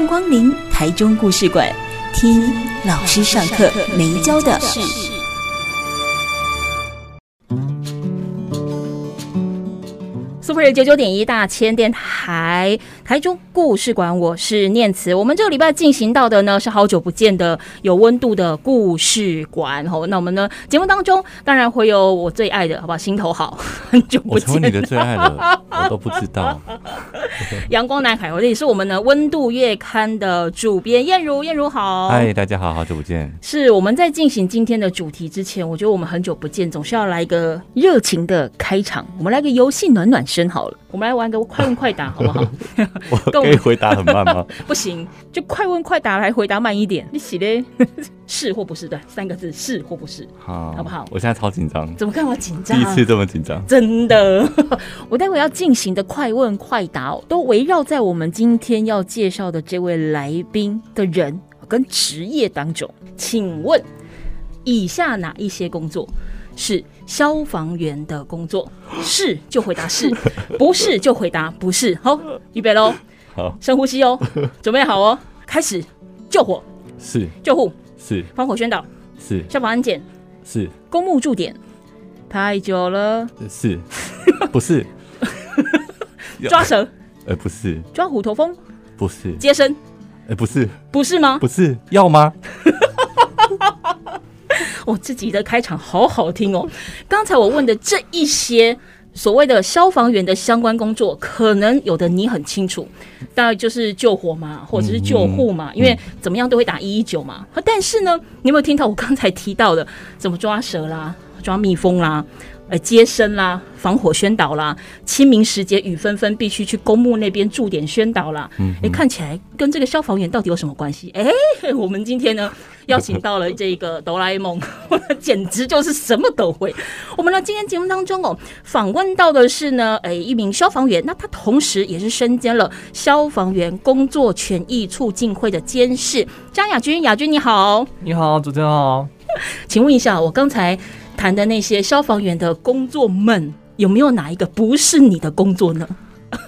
迎光临台中故事馆，听老师上课没教的事。Super 九九点一大千电台，台中故事馆，我是念慈。我们这个礼拜进行到的呢，是好久不见的有温度的故事馆。哦，那我们呢节目当中当然会有我最爱的，好不好？心头好，很久不见。我成为你的最爱了，我都不知道。阳光男孩，我这里是我们的温度月刊的主编燕如，燕如好。嗨，大家好，好久不见。是我们在进行今天的主题之前，我觉得我们很久不见，总是要来一个热情的开场。我们来个游戏暖暖身。好了，我们来玩个快问快答，好不好？我可以回答很慢吗？不行，就快问快答来回答慢一点。你写的 是或不是？对，三个字是或不是？好，好不好？我现在超紧张，怎么看我紧张？第一次这么紧张，真的。我待会要进行的快问快答，都围绕在我们今天要介绍的这位来宾的人跟职业当中。请问，以下哪一些工作是消防员的工作？是就回答是，不是就回答不是。好，预备喽。好，深呼吸哦，准备好哦，开始。救火是，救护是，防火宣导是，消防安检是，公墓驻点太久了是，不是？抓蛇？呃，不是。抓虎头蜂？不是。接生？呃，不是。不是吗？不是。要吗？我自己的开场好好听哦！刚才我问的这一些所谓的消防员的相关工作，可能有的你很清楚，大概就是救火嘛，或者是救护嘛，因为怎么样都会打一一九嘛。但是呢，你有没有听到我刚才提到的，怎么抓蛇啦、抓蜜蜂啦、呃接生啦？防火宣导啦，清明时节雨纷纷，必须去公墓那边驻点宣导啦。嗯，哎，看起来跟这个消防员到底有什么关系？哎，我们今天呢邀请到了这个哆啦 A 梦，简直就是什么都会。我们呢今天节目当中哦，访问到的是呢，哎，一名消防员，那他同时也是身兼了消防员工作权益促进会的监事张雅君。雅君你好，你好，主持人好，请问一下，我刚才谈的那些消防员的工作们。有没有哪一个不是你的工作呢？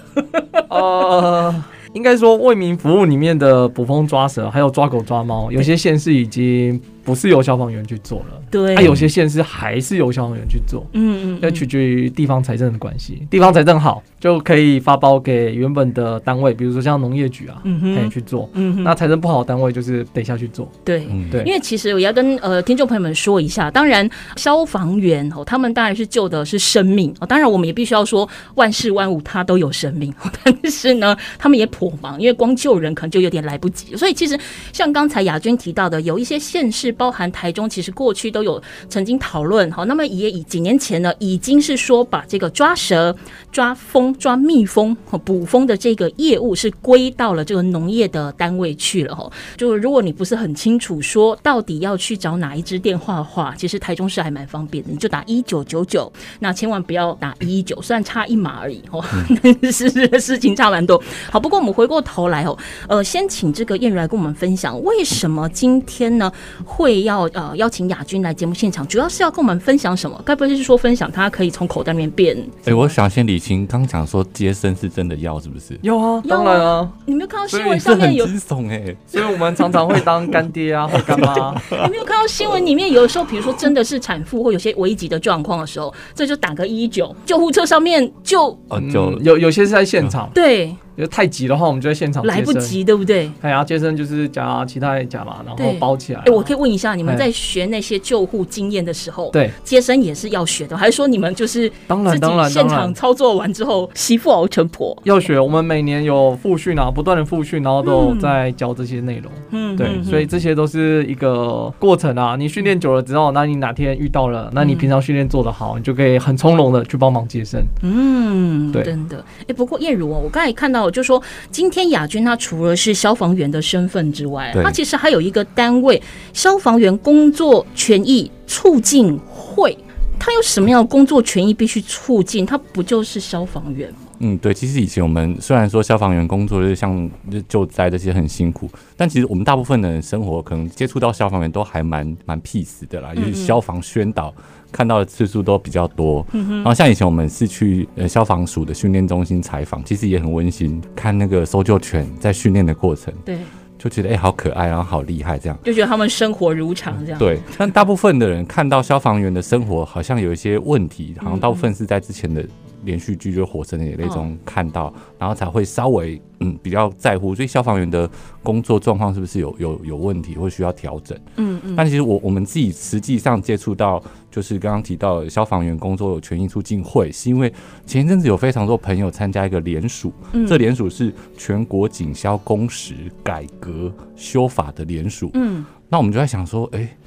呃，应该说为民服务里面的捕风抓蛇，还有抓狗抓猫，有些县市已经不是由消防员去做了。对，他有些县市还是由消防员去做。嗯嗯，要取决于地方财政的关系，地方财政好。就可以发包给原本的单位，比如说像农业局啊，可以、嗯、去做。嗯，那财政不好的单位就是得下去做。对，对，因为其实我要跟呃听众朋友们说一下，当然消防员哦，他们当然是救的是生命哦，当然我们也必须要说万事万物它都有生命，但是呢，他们也颇忙，因为光救人可能就有点来不及。所以其实像刚才雅君提到的，有一些县市，包含台中，其实过去都有曾经讨论好，那么也以几年前呢，已经是说把这个抓蛇、抓蜂。抓蜜蜂和捕蜂的这个业务是归到了这个农业的单位去了哈。就如果你不是很清楚说到底要去找哪一支电话的话，其实台中市还蛮方便的，你就打一九九九，那千万不要打一一九，虽然差一码而已哦，但是事情差蛮多。好，不过我们回过头来哦，呃，先请这个燕如来跟我们分享，为什么今天呢会要呃邀请亚军来节目现场，主要是要跟我们分享什么？该不会是说分享他可以从口袋里面变？哎、欸，我想先理清，刚讲。说接生是真的要是不是？有啊，当然啊。你没有看到新闻上面有惊悚哎，所以我们常常会当干爹啊或干妈。你没有看到新闻里面有的时候，比如说真的是产妇或有些危急的状况的时候，这就打个一一九，救护车上面就哦就有有些是在现场，对。就太急的话，我们就在现场来不及，对不对？哎呀，接生就是夹其他夹嘛，然后包起来。哎，我可以问一下，你们在学那些救护经验的时候，对接生也是要学的，还是说你们就是当然当然现场操作完之后媳妇熬成婆？要学，我们每年有复训啊，不断的复训，然后都有在教这些内容。嗯，对，所以这些都是一个过程啊。你训练久了之后，那你哪天遇到了，那你平常训练做得好，你就可以很从容的去帮忙接生。嗯，对，真的。哎，不过燕如哦，我刚才看到。到，就说今天亚军他除了是消防员的身份之外，他其实还有一个单位——消防员工作权益促进会。他有什么样的工作权益必须促进？他不就是消防员吗？嗯，对。其实以前我们虽然说消防员工作就是像救灾这些很辛苦，但其实我们大部分的人生活可能接触到消防员都还蛮蛮 peace 的啦。因为消防宣导看到的次数都比较多。嗯哼。然后像以前我们是去呃消防署的训练中心采访，其实也很温馨，看那个搜救犬在训练的过程。对。就觉得哎、欸，好可爱，然后好厉害，这样就觉得他们生活如常，这样、嗯、对。但大部分的人看到消防员的生活好像有一些问题，好像大部分是在之前的连续剧，就是《火神的眼泪》中看到，哦、然后才会稍微。嗯，比较在乎，所以消防员的工作状况是不是有有有问题，或需要调整？嗯嗯。但其实我我们自己实际上接触到，就是刚刚提到消防员工作有权益促进会，是因为前一阵子有非常多朋友参加一个联署，嗯、这联署是全国警消工时改革修法的联署。嗯。那我们就在想说，哎、欸，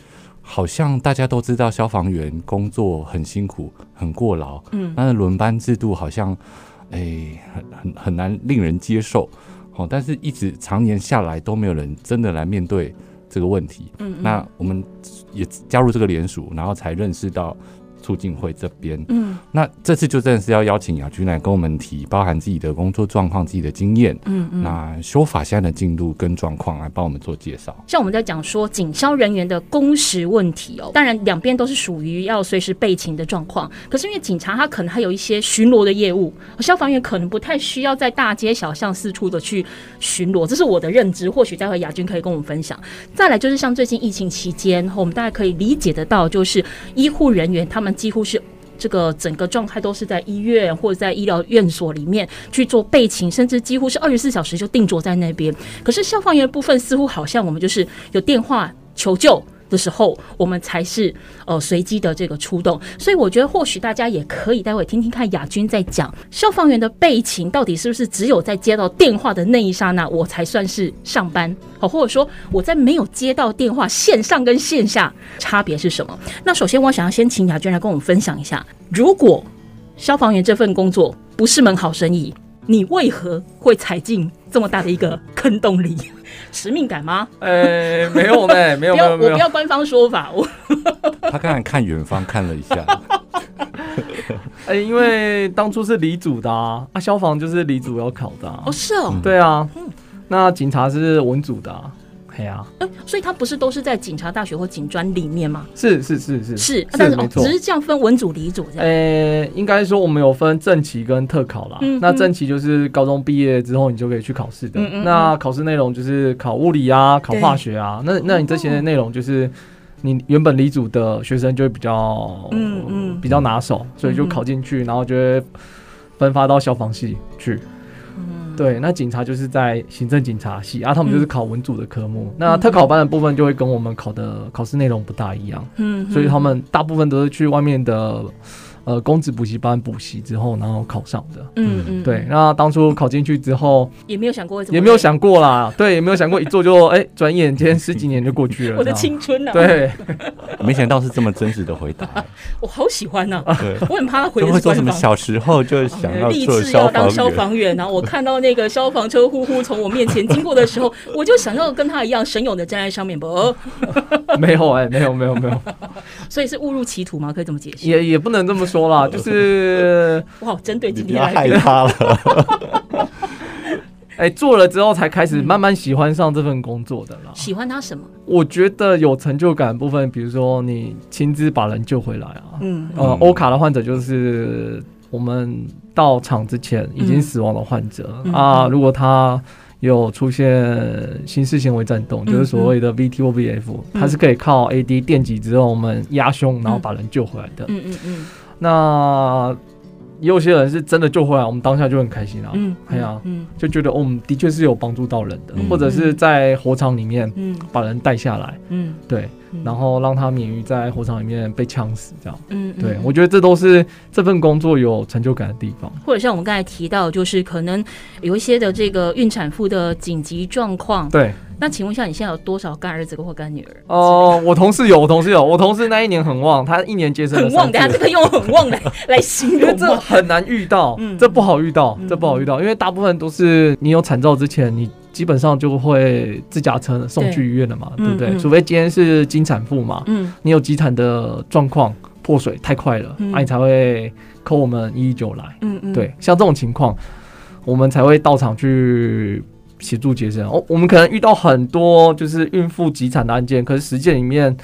好像大家都知道消防员工作很辛苦，很过劳。嗯。但是轮班制度好像。哎、欸，很很很难令人接受，好，但是一直常年下来都没有人真的来面对这个问题。嗯，嗯，那我们也加入这个联署，然后才认识到。促进会这边，嗯，那这次就真的是要邀请亚军来跟我们提，包含自己的工作状况、自己的经验，嗯嗯，那修法现在的进度跟状况来帮我们做介绍。像我们在讲说警消人员的工时问题哦，当然两边都是属于要随时备勤的状况，可是因为警察他可能还有一些巡逻的业务，消防员可能不太需要在大街小巷四处的去巡逻，这是我的认知。或许待会亚军可以跟我们分享。再来就是像最近疫情期间，我们大家可以理解得到，就是医护人员他们。几乎是这个整个状态都是在医院或者在医疗院所里面去做备勤，甚至几乎是二十四小时就定着在那边。可是消防员部分似乎好像我们就是有电话求救。的时候，我们才是呃随机的这个出动，所以我觉得或许大家也可以待会听听看亚军在讲消防员的备勤到底是不是只有在接到电话的那一刹那我才算是上班，好，或者说我在没有接到电话线上跟线下差别是什么？那首先我想要先请亚军来跟我们分享一下，如果消防员这份工作不是门好生意，你为何会踩进这么大的一个坑洞里？使命感吗？呃、欸，没有呢，没有，没有，我不要官方说法。我他刚才看远方看了一下。哎、欸，因为当初是李主的啊，啊，消防就是李主要考的啊。哦，是哦。对啊。嗯。那警察是文组的啊。哎，所以他不是都是在警察大学或警专里面吗？是是是是是，但是哦，只是这样分文组、理组这样。呃，应该说我们有分正期跟特考啦。嗯那正期就是高中毕业之后你就可以去考试的。嗯那考试内容就是考物理啊，考化学啊。那那你这些内容就是你原本理组的学生就会比较嗯嗯比较拿手，所以就考进去，然后就会分发到消防系去。对，那警察就是在行政警察系啊，他们就是考文组的科目。嗯、那特考班的部分就会跟我们考的考试内容不大一样，嗯，所以他们大部分都是去外面的。呃，公职补习班补习之后，然后考上的。嗯嗯，对。那当初考进去之后，也没有想过，也没有想过啦。对，也没有想过一做就哎，转眼间十几年就过去了。我的青春呐。对，没想到是这么真实的回答。我好喜欢呐。对，我很怕他回答。会说什么小时候就想要立志要当消防员，然后我看到那个消防车呼呼从我面前经过的时候，我就想要跟他一样神勇的站在上面不？没有哎，没有没有没有。所以是误入歧途吗？可以这么解释？也也不能这么说啦，就是。是哇，针对今天害他了。哎、欸，做了之后才开始慢慢喜欢上这份工作的啦。喜欢他什么？我觉得有成就感的部分，比如说你亲自把人救回来啊。嗯，呃，欧卡的患者就是我们到场之前已经死亡的患者、嗯、啊。如果他有出现心室纤维颤动，嗯、就是所谓的 VT 或 VF，他是可以靠 AD 电击之后，我们压胸，然后把人救回来的。嗯嗯嗯。那也有些人是真的救回来，我们当下就很开心啊。嗯，哎呀，嗯，就觉得我们的确是有帮助到人的，或者是在火场里面，嗯，把人带下来，嗯，对，然后让他免于在火场里面被呛死，这样，嗯，对，我觉得这都是这份工作有成就感的地方。或者像我们刚才提到，就是可能有一些的这个孕产妇的紧急状况，对。那请问一下，你现在有多少干儿子或干女儿？哦、呃，我同事有，我同事有，我同事那一年很旺，他一年接生很旺。等下这个用很旺来来形容，这很难遇到，嗯、这不好遇到，嗯、这不好遇到，因为大部分都是你有产兆之前，你基本上就会自驾车送去医院了嘛，对，对不对？嗯嗯、除非今天是经产妇嘛，嗯，你有急产的状况，破水太快了，嗯、啊，你才会 call 我们一一九来，嗯嗯，对，像这种情况，我们才会到场去。协助接生哦，我们可能遇到很多就是孕妇急产的案件，可是实践里面，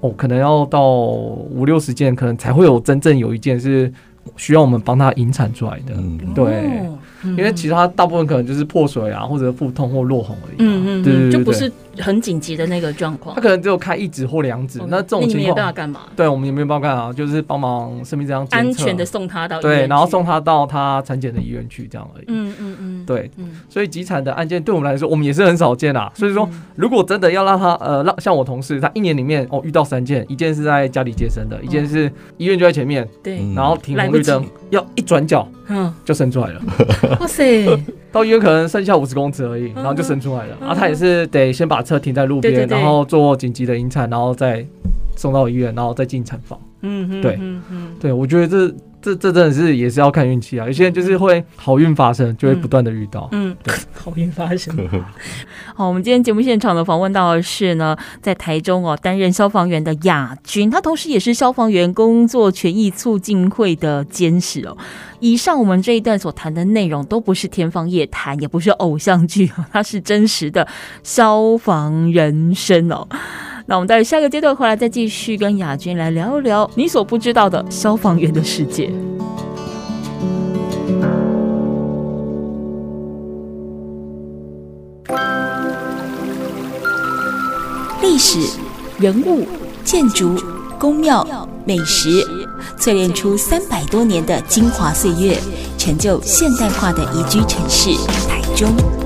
哦，可能要到五六十件，可能才会有真正有一件是需要我们帮他引产出来的，嗯、对。哦因为其他大部分可能就是破水啊，或者腹痛或落红而已。嗯嗯，对，对，对，对，就不是很紧急的那个状况。他可能只有开一指或两指，那这种情况，没办法干嘛？对，我们也没有办法干啊，就是帮忙生命这样安全的送他到对，然后送他到他产检的医院去这样而已。嗯嗯嗯，对，所以急产的案件对我们来说，我们也是很少见啊。所以说，如果真的要让他呃让像我同事，他一年里面哦遇到三件，一件是在家里接生的，一件是医院就在前面，对，然后停红绿灯，要一转角，嗯，就生出来了。哇塞！到医院可能剩下五十公尺而已，然后就生出来了。然后他也是得先把车停在路边，然后做紧急的引产，然后再送到医院，然后再进产房。嗯，对，嗯。对，我觉得这这这真的是也是要看运气啊。有些人就是会好运发生，就会不断的遇到。嗯，对，好运发生。好，我们今天节目现场的访问到的是呢，在台中哦担任消防员的亚军，他同时也是消防员工作权益促进会的监事哦。以上我们这一段所谈的内容都不是天方夜谭，也不是偶像剧，它是真实的消防人生哦。那我们在下个阶段回来再继续跟雅君来聊一聊你所不知道的消防员的世界。历史、人物、建筑、宫庙、美食，淬炼出三百多年的精华岁月，成就现代化的宜居城市台中。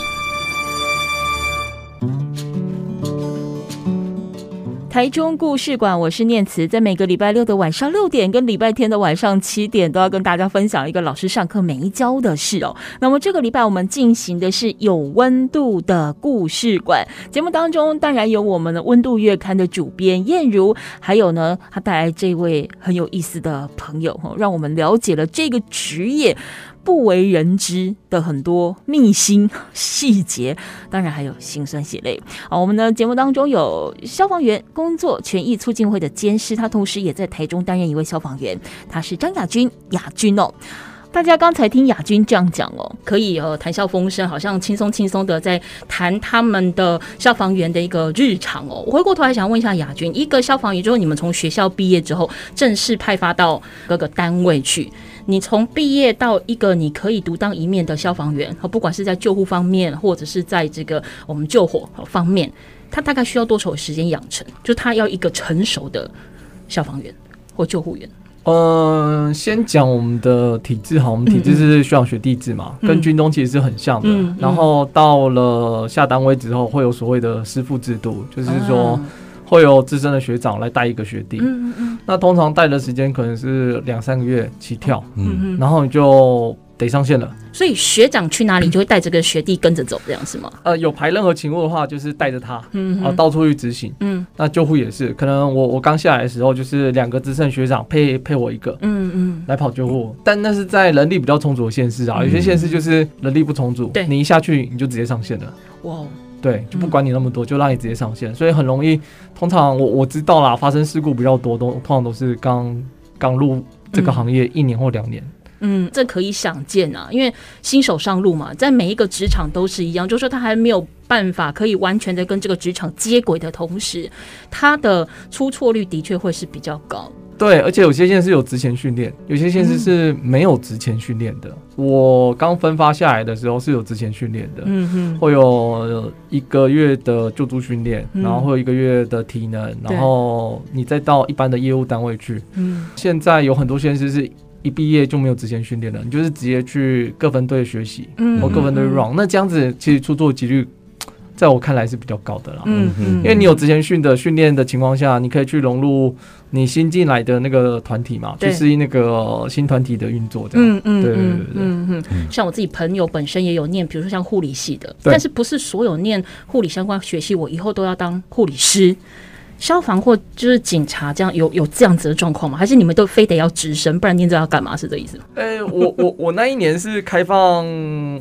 台中故事馆，我是念慈，在每个礼拜六的晚上六点跟礼拜天的晚上七点，都要跟大家分享一个老师上课没教的事哦。那么这个礼拜我们进行的是有温度的故事馆节目当中，当然有我们的温度月刊的主编燕如，还有呢，他带来这位很有意思的朋友，让我们了解了这个职业。不为人知的很多秘辛细节，当然还有辛酸血泪。好，我们的节目当中有消防员工作权益促进会的监事，他同时也在台中担任一位消防员，他是张雅君，雅君哦。大家刚才听雅君这样讲哦，可以呃谈笑风生，好像轻松轻松的在谈他们的消防员的一个日常哦。我回过头来想问一下雅君，一个消防员就是你们从学校毕业之后正式派发到各个单位去。你从毕业到一个你可以独当一面的消防员，不管是在救护方面，或者是在这个我们救火方面，他大概需要多少时间养成？就他要一个成熟的消防员或救护员。嗯、呃，先讲我们的体制哈，我们体制是需要学弟制嘛，嗯、跟军中其实是很像的。然后到了下单位之后，会有所谓的师傅制度，就是说。啊会有资深的学长来带一个学弟，嗯嗯嗯，那通常带的时间可能是两三个月起跳，嗯嗯，然后你就得上线了。所以学长去哪里就会带这个学弟跟着走，这样是吗？呃，有排任何勤务的话，就是带着他，嗯，啊，到处去执行，嗯，那救护也是，可能我我刚下来的时候就是两个资深学长配配我一个，嗯嗯，来跑救护，但那是在人力比较充足的县市啊，有些县市就是人力不充足，对，你一下去你就直接上线了，哇。对，就不管你那么多，就让你直接上线，所以很容易。通常我我知道啦，发生事故比较多，都通常都是刚刚入这个行业一年或两年。嗯，这可以想见啊，因为新手上路嘛，在每一个职场都是一样，就是说他还没有办法可以完全的跟这个职场接轨的同时，他的出错率的确会是比较高。对，而且有些县是有职前训练，有些县市是没有职前训练的。嗯、我刚分发下来的时候是有职前训练的，嗯哼，会有一个月的救助训练，然后会有一个月的体能，嗯、然后你再到一般的业务单位去。嗯，现在有很多县市是一毕业就没有职前训练了，你就是直接去各分队学习，嗯，或各分队 run，那这样子其实出错几率。在我看来是比较高的啦，嗯嗯，因为你有之前训的训练的情况下，你可以去融入你新进来的那个团体嘛，去适应那个新团体的运作，这样，嗯嗯，对对对，嗯嗯，像我自己朋友本身也有念，比如说像护理系的，但是不是所有念护理相关学系，我以后都要当护理师。消防或就是警察这样有有这样子的状况吗？还是你们都非得要直升，不然你知道要干嘛？是这意思吗？哎、欸，我我我那一年是开放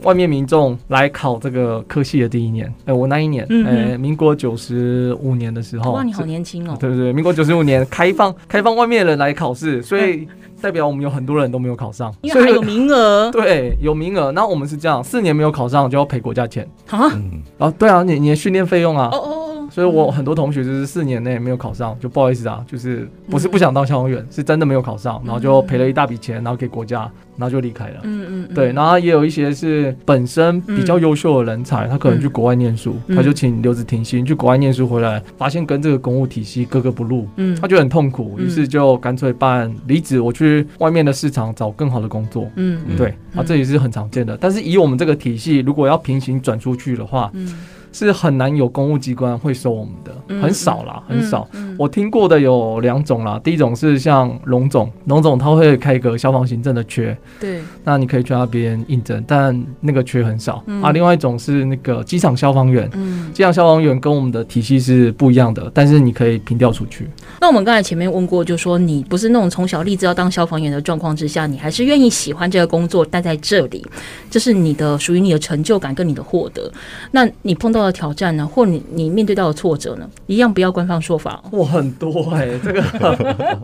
外面民众来考这个科系的第一年。哎、欸，我那一年，哎、嗯民国九十五年的时候。哇，你好年轻哦！对对对，民国九十五年开放开放外面的人来考试，所以代表我们有很多人都没有考上，因为还有名额。对，有名额。那我们是这样，四年没有考上就要赔国家钱啊？啊，对啊，你你的训练费用啊。哦哦。所以我很多同学就是四年内没有考上，就不好意思啊，就是不是不想当消防员，是真的没有考上，然后就赔了一大笔钱，然后给国家，然后就离开了。嗯嗯，对，然后也有一些是本身比较优秀的人才，他可能去国外念书，他就请留职停薪去国外念书回来，发现跟这个公务体系格格不入，嗯，他就很痛苦，于是就干脆办离职，我去外面的市场找更好的工作。嗯，对，啊，这也是很常见的。但是以我们这个体系，如果要平行转出去的话，嗯。是很难有公务机关会收我们的，很少啦，很少。我听过的有两种啦，第一种是像龙总，龙总他会开一个消防行政的缺，对，那你可以去那边应征，但那个缺很少啊。另外一种是那个机场消防员，嗯，机场消防员跟我们的体系是不一样的，但是你可以平调出去。那我们刚才前面问过，就说你不是那种从小立志要当消防员的状况之下，你还是愿意喜欢这个工作，待在这里，这是你的属于你的成就感跟你的获得。那你碰到的挑战呢，或你你面对到的挫折呢，一样不要官方说法。哇，很多哎、欸，这个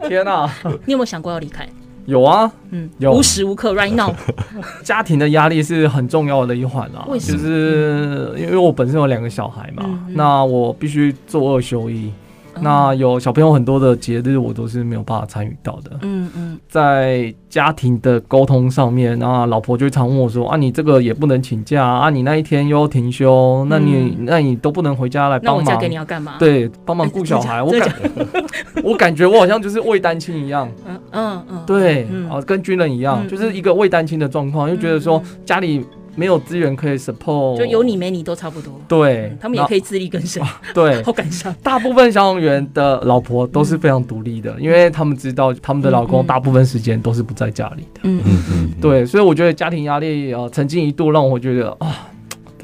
天哪！你有没有想过要离开？有啊，嗯，有无时无刻 right now，家庭的压力是很重要的一环啊。就是因为我本身有两个小孩嘛，嗯嗯，那我必须做二休一。那有小朋友很多的节日，我都是没有办法参与到的。嗯嗯，在家庭的沟通上面，那老婆就常问我说：“啊，你这个也不能请假啊，你那一天又要停休，那你那你都不能回家来帮忙？那我嫁给你要干嘛？对，帮忙顾小孩。我感 我感觉我好像就是未单亲一样。嗯嗯嗯，对，啊，跟军人一样，就是一个未单亲的状况，又觉得说家里。没有资源可以 support，就有你没你都差不多。对、嗯，他们也可以自力更生。对，好感伤。大部分消防员的老婆都是非常独立的，嗯、因为他们知道他们的老公大部分时间都是不在家里的。嗯嗯嗯。对，所以我觉得家庭压力啊、呃，曾经一度让我觉得啊。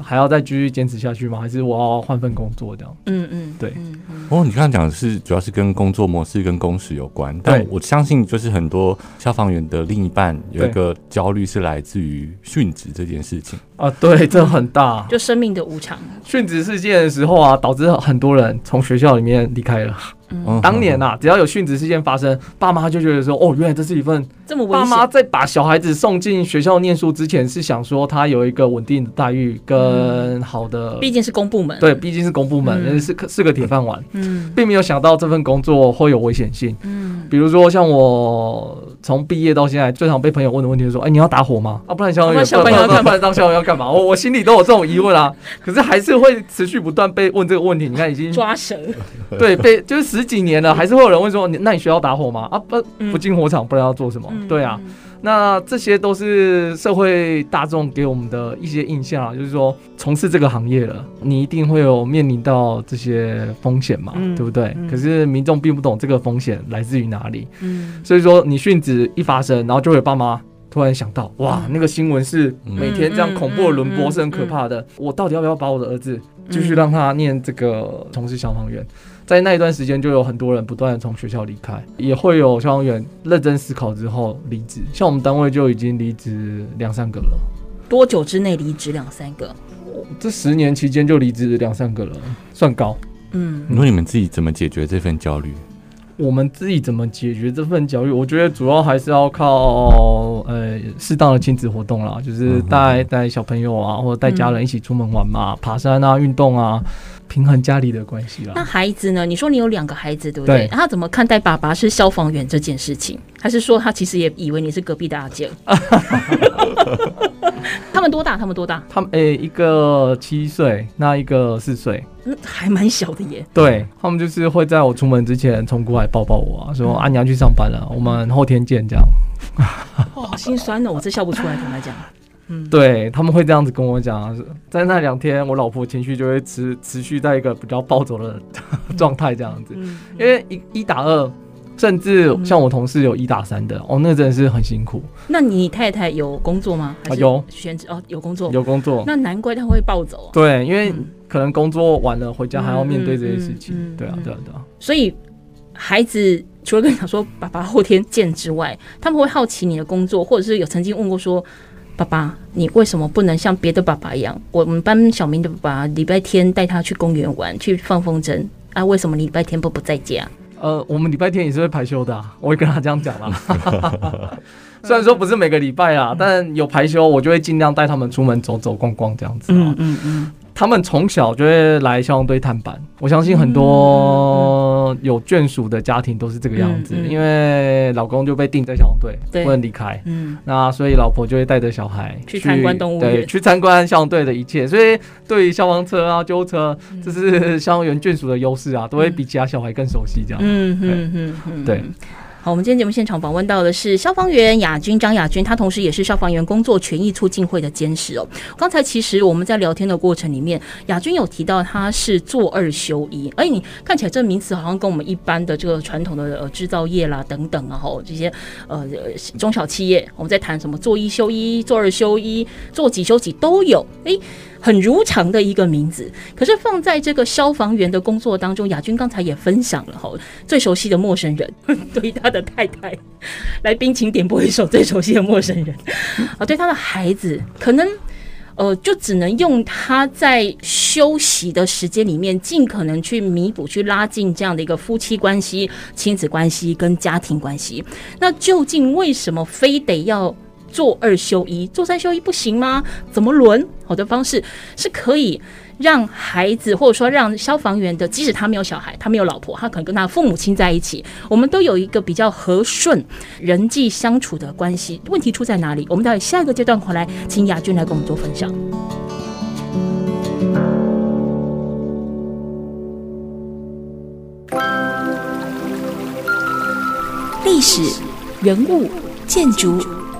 还要再继续坚持下去吗？还是我要换份工作这样？嗯嗯，对。哦，你刚刚讲的是主要是跟工作模式跟工时有关，但我相信就是很多消防员的另一半有一个焦虑是来自于殉职这件事情啊。对，这很大，就生命的无常。殉职事件的时候啊，导致很多人从学校里面离开了。嗯，当年呐、啊，只要有殉职事件发生，爸妈就觉得说，哦，原来这是一份这么危险。爸妈在把小孩子送进学校念书之前，是想说他有一个稳定的待遇跟好的，毕竟是公部门，对，毕竟是公部门，嗯、是是个铁饭碗，嗯，并没有想到这份工作会有危险性，嗯，比如说像我从毕业到现在，最常被朋友问的问题是说，哎，你要打火吗？啊，不然消防员要干嘛？不然当消防员要干嘛？我我心里都有这种疑问啊，可是还是会持续不断被问这个问题。你看，已经 抓蛇，对，被就是十。几年了，还是会有人问说：“你那你需要打火吗？啊，不不进火场，不然要做什么？”嗯、对啊，那这些都是社会大众给我们的一些印象啊，就是说从事这个行业了，你一定会有面临到这些风险嘛，嗯、对不对？嗯、可是民众并不懂这个风险来自于哪里，嗯，所以说你殉职一发生，然后就会有爸妈突然想到：“哇，那个新闻是每天这样恐怖的轮播，是很可怕的。我到底要不要把我的儿子继续让他念这个从事消防员？”在那一段时间，就有很多人不断的从学校离开，也会有消防员认真思考之后离职。像我们单位就已经离职两三个了。多久之内离职两三个？这十年期间就离职两三个了，算高。嗯，那你们自己怎么解决这份焦虑？我们自己怎么解决这份焦虑？我觉得主要还是要靠呃适当的亲子活动啦，就是带带小朋友啊，或者带家人一起出门玩嘛，爬山啊，运动啊。平衡家里的关系啦。那孩子呢？你说你有两个孩子，对不对？对。他怎么看待爸爸是消防员这件事情？还是说他其实也以为你是隔壁的阿姐？他们多大？他们多大？他们诶、欸，一个七岁，那一个四岁，嗯，还蛮小的耶。对，他们就是会在我出门之前冲过来抱抱我，啊，说：“阿、嗯啊、娘去上班了，我们后天见。”这样。哦，好心酸哦，我这笑不出来，跟他讲。嗯，对，他们会这样子跟我讲，在那两天，我老婆情绪就会持持续在一个比较暴走的状态，这样子。嗯，因为一一打二，甚至像我同事有一打三的，哦，那真的是很辛苦。那你太太有工作吗？有选择哦，有工作，有工作。那难怪他会暴走。对，因为可能工作完了回家还要面对这些事情。对啊，对啊，对啊。所以孩子除了跟你讲说爸爸后天见之外，他们会好奇你的工作，或者是有曾经问过说。爸爸，你为什么不能像别的爸爸一样？我们班小明的爸爸礼拜天带他去公园玩，去放风筝啊？为什么礼拜天不不在家？呃，我们礼拜天也是会排休的，啊，我会跟他这样讲啦。虽然说不是每个礼拜啊，但有排休，我就会尽量带他们出门走走逛逛这样子。嗯嗯嗯。他们从小就会来消防队探班，我相信很多有眷属的家庭都是这个样子，因为老公就被定在消防队，不能离开。嗯，那所以老婆就会带着小孩去参观动物园，对，去参观消防队的一切。所以对于消防车啊、救护车，这是消防员眷属的优势啊，都会比其他小孩更熟悉这样。嗯嗯嗯，对。好，我们今天节目现场访问到的是消防员亚军张亚军，他同时也是消防员工作权益促进会的监事哦。刚才其实我们在聊天的过程里面，亚军有提到他是做二休一，哎，你看起来这名词好像跟我们一般的这个传统的呃制造业啦等等啊，吼这些呃中小企业，我们在谈什么做一休一、做二休一、做几休几都有，哎。很如常的一个名字，可是放在这个消防员的工作当中，亚军刚才也分享了哈，最熟悉的陌生人，对他的太太，来宾请点播一首最熟悉的陌生人啊，对他的孩子，可能呃，就只能用他在休息的时间里面，尽可能去弥补、去拉近这样的一个夫妻关系、亲子关系跟家庭关系。那究竟为什么非得要？做二休一，做三休一不行吗？怎么轮？好的方式是可以让孩子，或者说让消防员的，即使他没有小孩，他没有老婆，他可能跟他父母亲在一起，我们都有一个比较和顺人际相处的关系。问题出在哪里？我们待会下一个阶段回来，请雅君来跟我们做分享。历史、人物、建筑。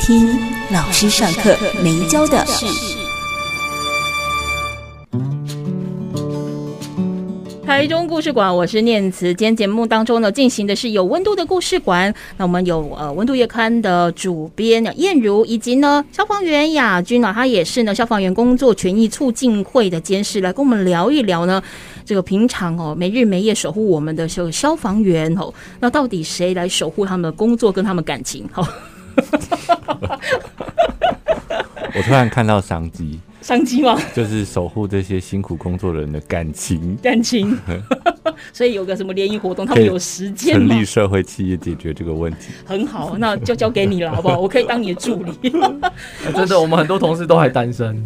听老师上课没教的事。台中故事馆，我是念慈。今天节目当中呢，进行的是有温度的故事馆。那我们有呃温度月刊的主编燕如，以及呢消防员雅君啊，他也是呢消防员工作权益促进会的监事，来跟我们聊一聊呢这个平常哦没日没夜守护我们的这个消防员哦，那到底谁来守护他们的工作跟他们感情？好。我突然看到商机，商机吗？就是守护这些辛苦工作的人的感情，感情。所以有个什么联谊活动，他们有时间成立社会企业解决这个问题，很好，那就交给你了，好不好？我可以当你的助理。真的，我们很多同事都还单身。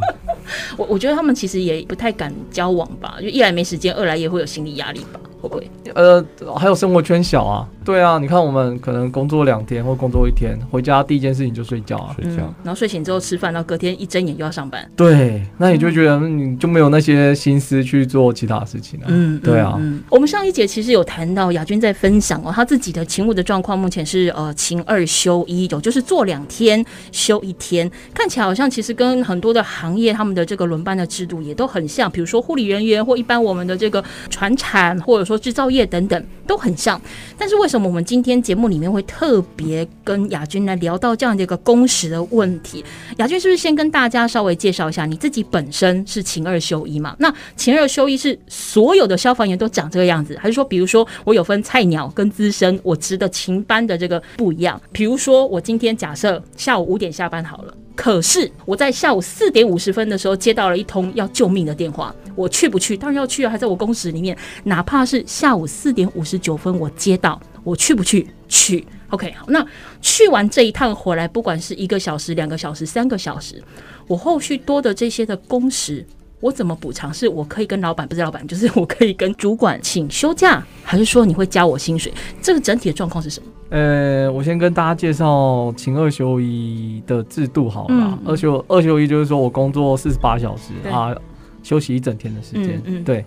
我我觉得他们其实也不太敢交往吧，就一来没时间，二来也会有心理压力吧。会不会？呃，还有生活圈小啊。对啊，你看我们可能工作两天或工作一天，回家第一件事情就睡觉啊，睡觉。嗯、然后睡醒之后吃饭，然后隔天一睁眼又要上班。对，那你就觉得你就没有那些心思去做其他事情了。嗯，对啊。嗯，我们上一节其实有谈到雅君在分享哦，他自己的勤务的状况，目前是呃勤二休一，有就是做两天休一天，看起来好像其实跟很多的行业他们的这个轮班的制度也都很像，比如说护理人员或一般我们的这个船产或者说制造业等等都很像，但是为什么？什么我们今天节目里面会特别跟亚军来聊到这样的一个工时的问题？亚军是不是先跟大家稍微介绍一下你自己本身是勤二休一嘛？那勤二休一是所有的消防员都长这个样子，还是说，比如说我有分菜鸟跟资深，我值的勤班的这个不一样？比如说我今天假设下午五点下班好了。可是我在下午四点五十分的时候接到了一通要救命的电话，我去不去？当然要去啊，还在我工时里面。哪怕是下午四点五十九分我接到，我去不去？去。OK，好，那去完这一趟回来，不管是一个小时、两个小时、三个小时，我后续多的这些的工时。我怎么补偿？是我可以跟老板，不是老板，就是我可以跟主管请休假，还是说你会加我薪水？这个整体的状况是什么？呃，我先跟大家介绍请二休一的制度好了。嗯、二休二休一就是说我工作四十八小时啊，休息一整天的时间。嗯嗯、对。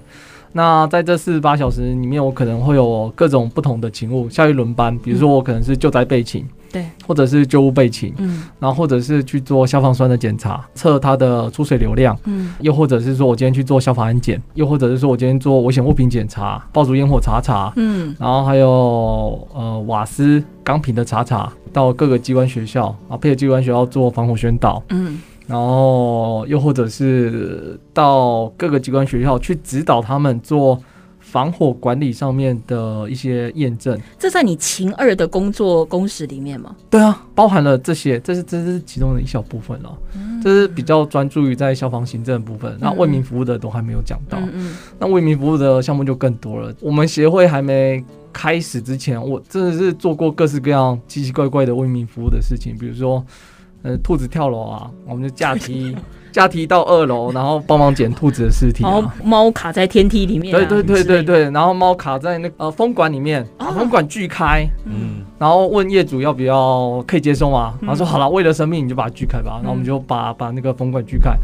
那在这四十八小时里面，我可能会有各种不同的勤务，下一轮班，比如说我可能是救灾备勤。对，或者是救护备勤，嗯，然后或者是去做消防栓的检查，测它的出水流量，嗯，又或者是说我今天去做消防安检，又或者是说我今天做危险物品检查、爆竹烟火查查，嗯，然后还有呃瓦斯钢瓶的查查，到各个机关学校啊，配合机关学校做防火宣导，嗯，然后又或者是到各个机关学校去指导他们做。防火管理上面的一些验证，这在你勤二的工作工时里面吗？对啊，包含了这些，这是这是其中的一小部分了。嗯，这是比较专注于在消防行政的部分。那为民服务的都还没有讲到。嗯嗯。那为民服务的项目就更多了。我们协会还没开始之前，我真的是做过各式各样奇奇怪怪的为民服务的事情，比如说，呃，兔子跳楼啊，我们就架梯。架梯到二楼，然后帮忙捡兔子的尸体、啊。然后猫卡在天梯里面、啊。对对对对对，然后猫卡在那个呃风管里面，把风管锯开。嗯。然后问业主要不要可以接收吗？然后说好了，为了生命你就把它锯开吧。然后我们就把把那个风管锯开。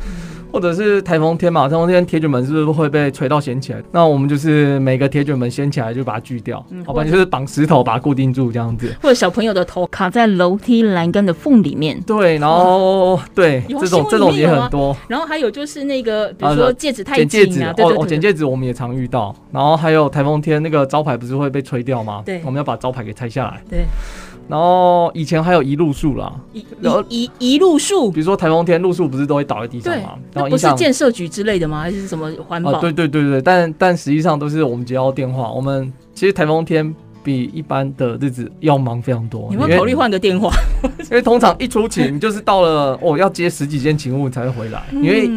或者是台风天嘛，台风天铁卷门是不是会被吹到掀起来？那我们就是每个铁卷门掀起来就把它锯掉，嗯、好吧？就是绑石头把它固定住这样子。或者小朋友的头卡在楼梯栏杆的缝里面。对，然后、啊、对这种这种也很多。然后还有就是那个，比如说戒指太紧啊，剪戒指哦，哦，剪戒指我们也常遇到。然后还有台风天那个招牌不是会被吹掉吗？对，我们要把招牌给拆下来。对。然后以前还有一路树啦，移移移路树，比如说台风天路树不是都会倒在地上吗？然后不是建设局之类的吗？还是什么环保？啊，对对对对，但但实际上都是我们接到电话，我们其实台风天比一般的日子要忙非常多。你会考虑换个电话？因为通常一出勤就是到了哦，要接十几件勤务才会回来，因为。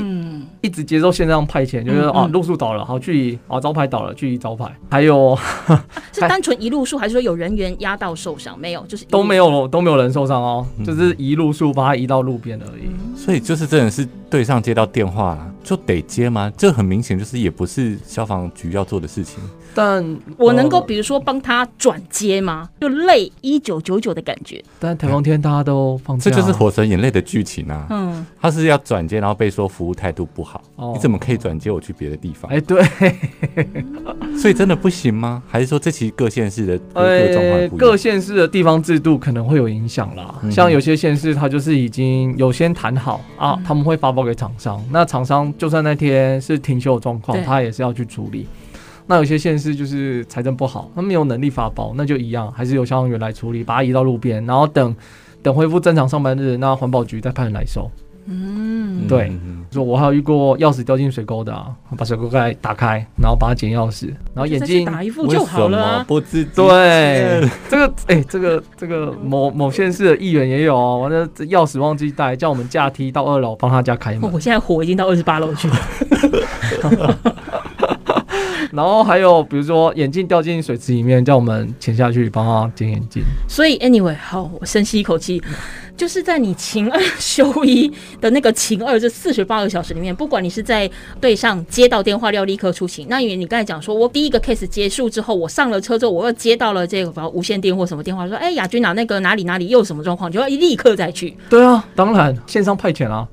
一直接受线上派遣，就是啊，路数倒了，好距离啊，招牌倒了距离招牌，还有 是单纯一路数，还是说有人员压到受伤？没有，就是都没有，都没有人受伤哦，就是一路数把它移到路边而已。所以就是真的是对上接到电话就得接吗？这很明显就是也不是消防局要做的事情。但我能够比如说帮他转接吗？就类一九九九的感觉。但台风天大家都放假，这就是《火神眼泪》的剧情啊。嗯，他是要转接，然后被说服务态度不好。哦，你怎么可以转接我去别的地方？哎，对，所以真的不行吗？还是说这其实各县市的各个状况不一样？各县市的地方制度可能会有影响啦。像有些县市，他就是已经有先谈好啊，他们会发包给厂商。那厂商就算那天是停休的状况，他也是要去处理。那有些县市就是财政不好，他没有能力发包，那就一样，还是由消防员来处理，把它移到路边，然后等等恢复正常上班日，那环保局再派人来收。嗯，对，说我还有遇过钥匙掉进水沟的啊，把水沟盖打开，然后把它捡钥匙，然后眼镜打一副就好了啊。不知对，这个哎、欸，这个这个某某县市的议员也有哦，完了这钥匙忘记带，叫我们架梯到二楼帮他家开门。我现在火已经到二十八楼去了。然后还有比如说眼镜掉进水池里面，叫我们潜下去帮他捡眼镜。所以 anyway，好，我深吸一口气。就是在你勤二休一的那个勤二这四十八个小时里面，不管你是在队上接到电话要立刻出勤，那因为你刚才讲说，我第一个 case 结束之后，我上了车之后，我又接到了这个无线电或什么电话，说，哎，亚军啊那个哪里哪里又有什么状况，就要立刻再去。对啊，当然线上派遣啊，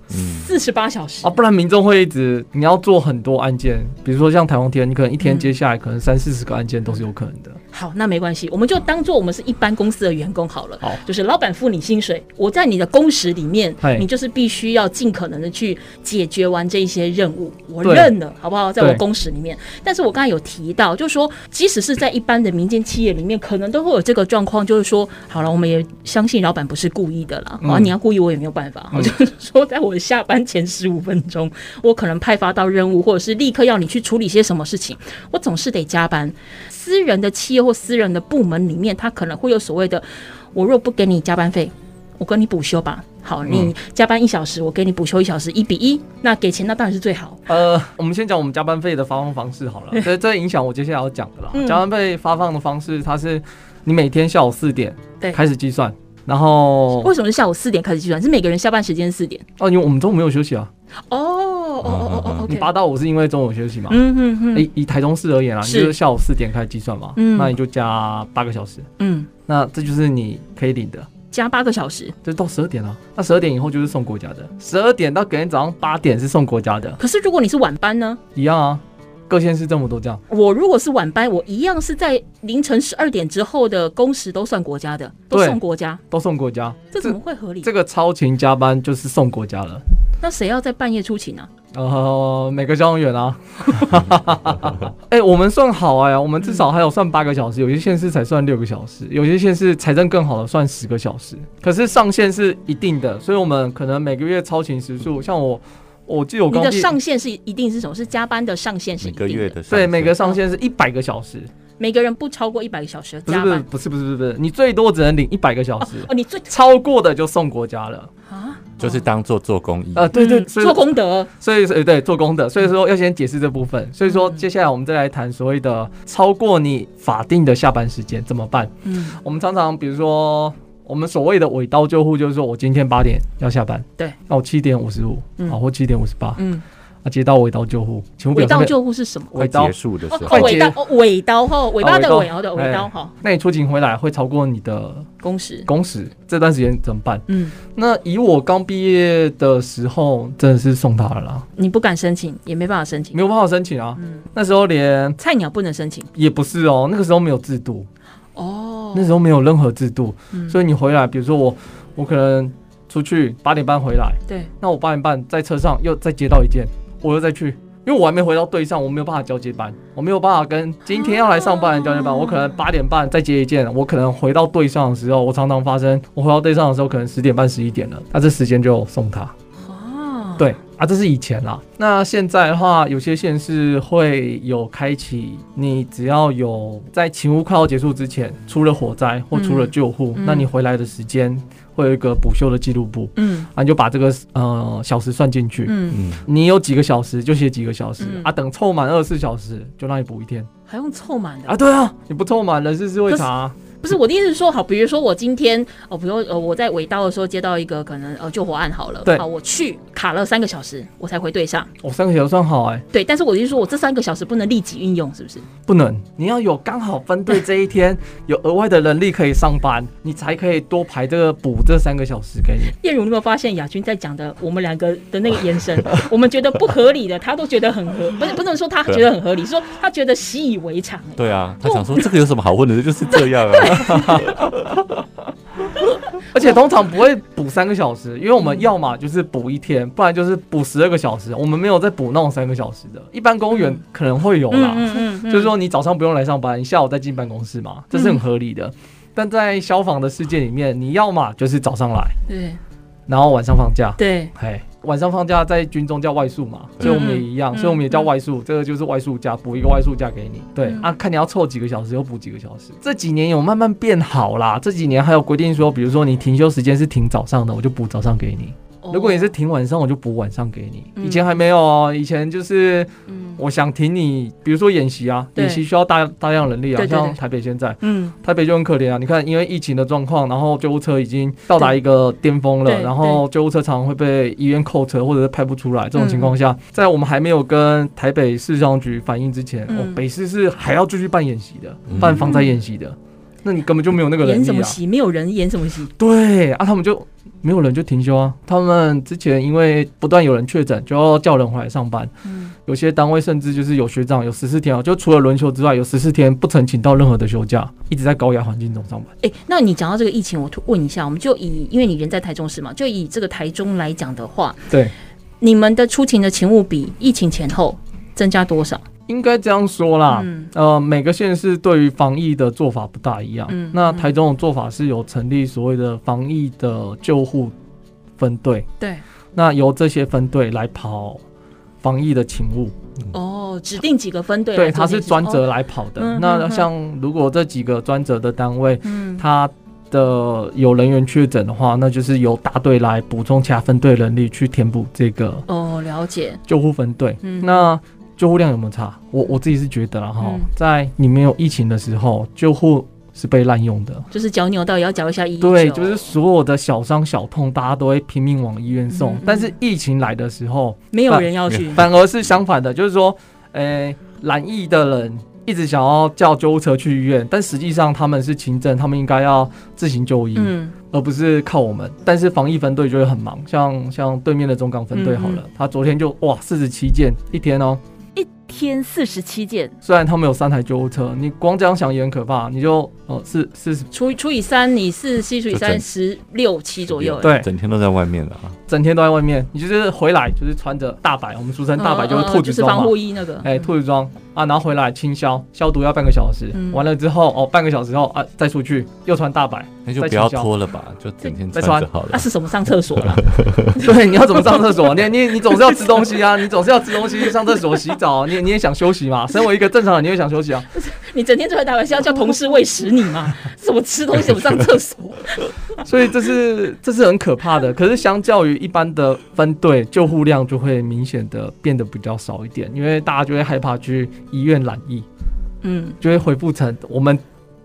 四十八小时啊，不然民众会一直你要做很多案件，比如说像台风天，你可能一天接下来可能三四十个案件都是有可能的。好，那没关系，我们就当做我们是一般公司的员工好了。好，就是老板付你薪水，我在你的工时里面，你就是必须要尽可能的去解决完这一些任务，我认了，好不好？在我工时里面。但是我刚才有提到，就是说，即使是在一般的民间企业里面，可能都会有这个状况，就是说，好了，我们也相信老板不是故意的啦。啊，你要故意，我也没有办法。嗯、就是说，在我下班前十五分钟，我可能派发到任务，或者是立刻要你去处理些什么事情，我总是得加班。私人的企业或私人的部门里面，他可能会有所谓的：我若不给你加班费，我跟你补休吧。好，你加班一小时，我给你补休一小时，一比一。那给钱那当然是最好。呃，我们先讲我们加班费的发放方式好了，这这影响我接下来要讲的啦。嗯、加班费发放的方式，它是你每天下午四点开始计算，然后为什么是下午四点开始计算？是每个人下班时间四点？哦，因为我们中午没有休息啊。哦哦哦哦哦，你八到五是因为中午休息嘛？嗯嗯嗯。以以台中市而言啦，你就是下午四点开始计算嘛，嗯，那你就加八个小时，嗯，那这就是你可以领的，加八个小时，就到十二点了。那十二点以后就是送国家的，十二点到隔天早上八点是送国家的。可是如果你是晚班呢？一样啊，各县市这么多这样。我如果是晚班，我一样是在凌晨十二点之后的工时都算国家的，都送国家，都送国家，这怎么会合理？这个超勤加班就是送国家了。那谁要在半夜出勤呢？呃，每个交通员啊。哎、欸，我们算好哎、啊，我们至少还有算八个小时，有些县市才算六个小时，有些县市财政更好的算十个小时。可是上限是一定的，所以我们可能每个月超勤时数，像我，我记得我刚。你的上限是一定是什么？是加班的上限是一定的。每个月的对，每个上限是一百个小时。每个人不超过一百个小时加班。不是不是不是不是，你最多只能领一百个小时。哦，你最超过的就送国家了啊。就是当做做公益。啊、呃，对对，做功德，所以对做功德，所以说要先解释这部分。所以说接下来我们再来谈所谓的超过你法定的下班时间怎么办？嗯，我们常常比如说我们所谓的尾刀救护，就是说我今天八点要下班，对，那我七点五十五，好，或七点五十八，嗯。啊，接到尾刀救护，请问尾刀救护是什么？尾刀。结束的时候，快尾刀，尾刀。哈，尾巴的尾，然后的尾刀。哈。那你出警回来会超过你的工时，工时这段时间怎么办？嗯，那以我刚毕业的时候，真的是送他了啦。你不敢申请，也没办法申请，没有办法申请啊。嗯，那时候连菜鸟不能申请，也不是哦，那个时候没有制度。哦，那时候没有任何制度，所以你回来，比如说我，我可能出去八点半回来，对，那我八点半在车上又再接到一件，我又再去。因为我还没回到队上，我没有办法交接班，我没有办法跟今天要来上班的交接班。我可能八点半再接一件，我可能回到队上的时候，我常常发生，我回到队上的时候可能十点半、十一点了，那这时间就送他。哦，对啊，这是以前啦。那现在的话，有些县市会有开启，你只要有在勤务快要结束之前出了火灾或出了救护，嗯、那你回来的时间。会有一个补休的记录簿，嗯，啊，你就把这个呃小时算进去，嗯嗯，你有几个小时就写几个小时，嗯、啊，等凑满二十四小时就让你补一天，还用凑满的？啊？对啊，你不凑满人事是会查。不是我的意思是说，好，比如说我今天哦，比如说呃，我在尾刀的时候接到一个可能呃救火案好了，对，好，我去卡了三个小时，我才回队上。我、哦、三个小时算好哎、欸。对，但是我的意思是说我这三个小时不能立即运用，是不是？不能，你要有刚好分队这一天 有额外的能力可以上班，你才可以多排这个补这三个小时给你。彦如，你有没有发现亚军在讲的我们两个的那个眼神？我们觉得不合理的，他都觉得很合，不是不能说他觉得很合理，说他觉得习以为常。对啊，他想说这个有什么好问的，就是这样啊。而且通常不会补三个小时，因为我们要么就是补一天，不然就是补十二个小时。我们没有再补那种三个小时的，一般公务员可能会有啦。就是说你早上不用来上班，你下午再进办公室嘛，这是很合理的。但在消防的世界里面，你要么就是早上来，对，然后晚上放假，对，嘿。晚上放假在军中叫外宿嘛，所以我们也一样，所以我们也叫外宿，这个就是外宿假，补一个外宿假给你。对啊，看你要凑几个小时，就补几个小时。这几年有慢慢变好啦，这几年还有规定说，比如说你停休时间是停早上的，我就补早上给你。如果你是停晚上，我就补晚上给你。以前还没有哦，以前就是，我想停你，比如说演习啊，演习需要大大量人力啊，像台北现在，嗯，台北就很可怜啊。你看，因为疫情的状况，然后救护车已经到达一个巅峰了，然后救护车常常会被医院扣车，或者是派不出来。这种情况下，在我们还没有跟台北市消防局反映之前，哦，北市是还要继续办演习的，办防灾演习的。那你根本就没有那个人、啊、演什么戏？没有人演什么戏？对啊，他们就没有人就停休啊。他们之前因为不断有人确诊，就要叫人回来上班。嗯，有些单位甚至就是有学长有十四天啊，就除了轮休之外，有十四天不曾请到任何的休假，一直在高压环境中上班。哎、欸，那你讲到这个疫情，我问一下，我们就以因为你人在台中市嘛，就以这个台中来讲的话，对，你们的出勤的勤务比疫情前后增加多少？应该这样说啦，嗯、呃，每个县市对于防疫的做法不大一样。嗯、那台中的做法是有成立所谓的防疫的救护分队，对，那由这些分队来跑防疫的勤务。哦，指定几个分队，对，他是专责来跑的。哦、那像如果这几个专责的单位，嗯，他的有人员确诊的话，那就是由大队来补充其他分队人力去填补这个。哦，了解。救护分队，嗯，那。救护量有没有差？我我自己是觉得哈，嗯、在你没有疫情的时候，救护是被滥用的，就是脚扭到也要缴一下医。对，就是所有的小伤小痛，大家都会拼命往医院送。嗯嗯，但是疫情来的时候，没有人要去，反而是相反的，就是说，诶，染疫的人一直想要叫救护车去医院，但实际上他们是轻症，他们应该要自行就医，嗯、而不是靠我们。但是防疫分队就会很忙，像像对面的中港分队好了，他昨天就哇四十七件一天哦。天四十七件，虽然他们有三台救护车，你光这样想也很可怕。你就哦，是是除以除以三，你四十七除以三十六七左右，对，整天都在外面了啊，整天都在外面。你就是回来就是穿着大白，我们俗称大白就是兔子装防护衣那个，哎，兔子装啊，然后回来清消消毒要半个小时，完了之后哦，半个小时后啊再出去又穿大白，那就不要脱了吧，就整天穿着好了。那是什么上厕所了？对，你要怎么上厕所？你你你总是要吃东西啊，你总是要吃东西上厕所洗澡，你。你也想休息嘛？身为一个正常人，你也想休息啊？你整天坐在大白，是要叫同事喂食你吗？怎么吃东西？怎么上厕所？所以这是这是很可怕的。可是相较于一般的分队，救护量就会明显的变得比较少一点，因为大家就会害怕去医院染疫，嗯，就会恢复成我们。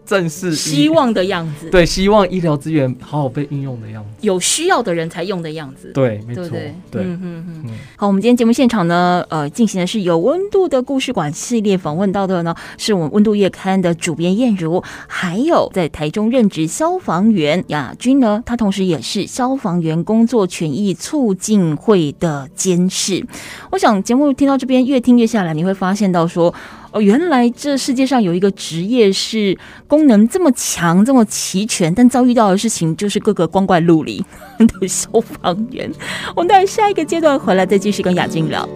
正是希望的样子，对，希望医疗资源好好被运用的样子，有需要的人才用的样子，对，没错，对，对，嗯嗯嗯。好，我们今天节目现场呢，呃，进行的是有温度的故事馆系列，访问到的呢，是我们温度月刊的主编燕如，还有在台中任职消防员亚军呢，他同时也是消防员工作权益促进会的监事。我想节目听到这边，越听越下来，你会发现到说。哦，原来这世界上有一个职业是功能这么强、这么齐全，但遭遇到的事情就是各个光怪陆离的消防员。我们待下一个阶段回来再继续跟雅静聊。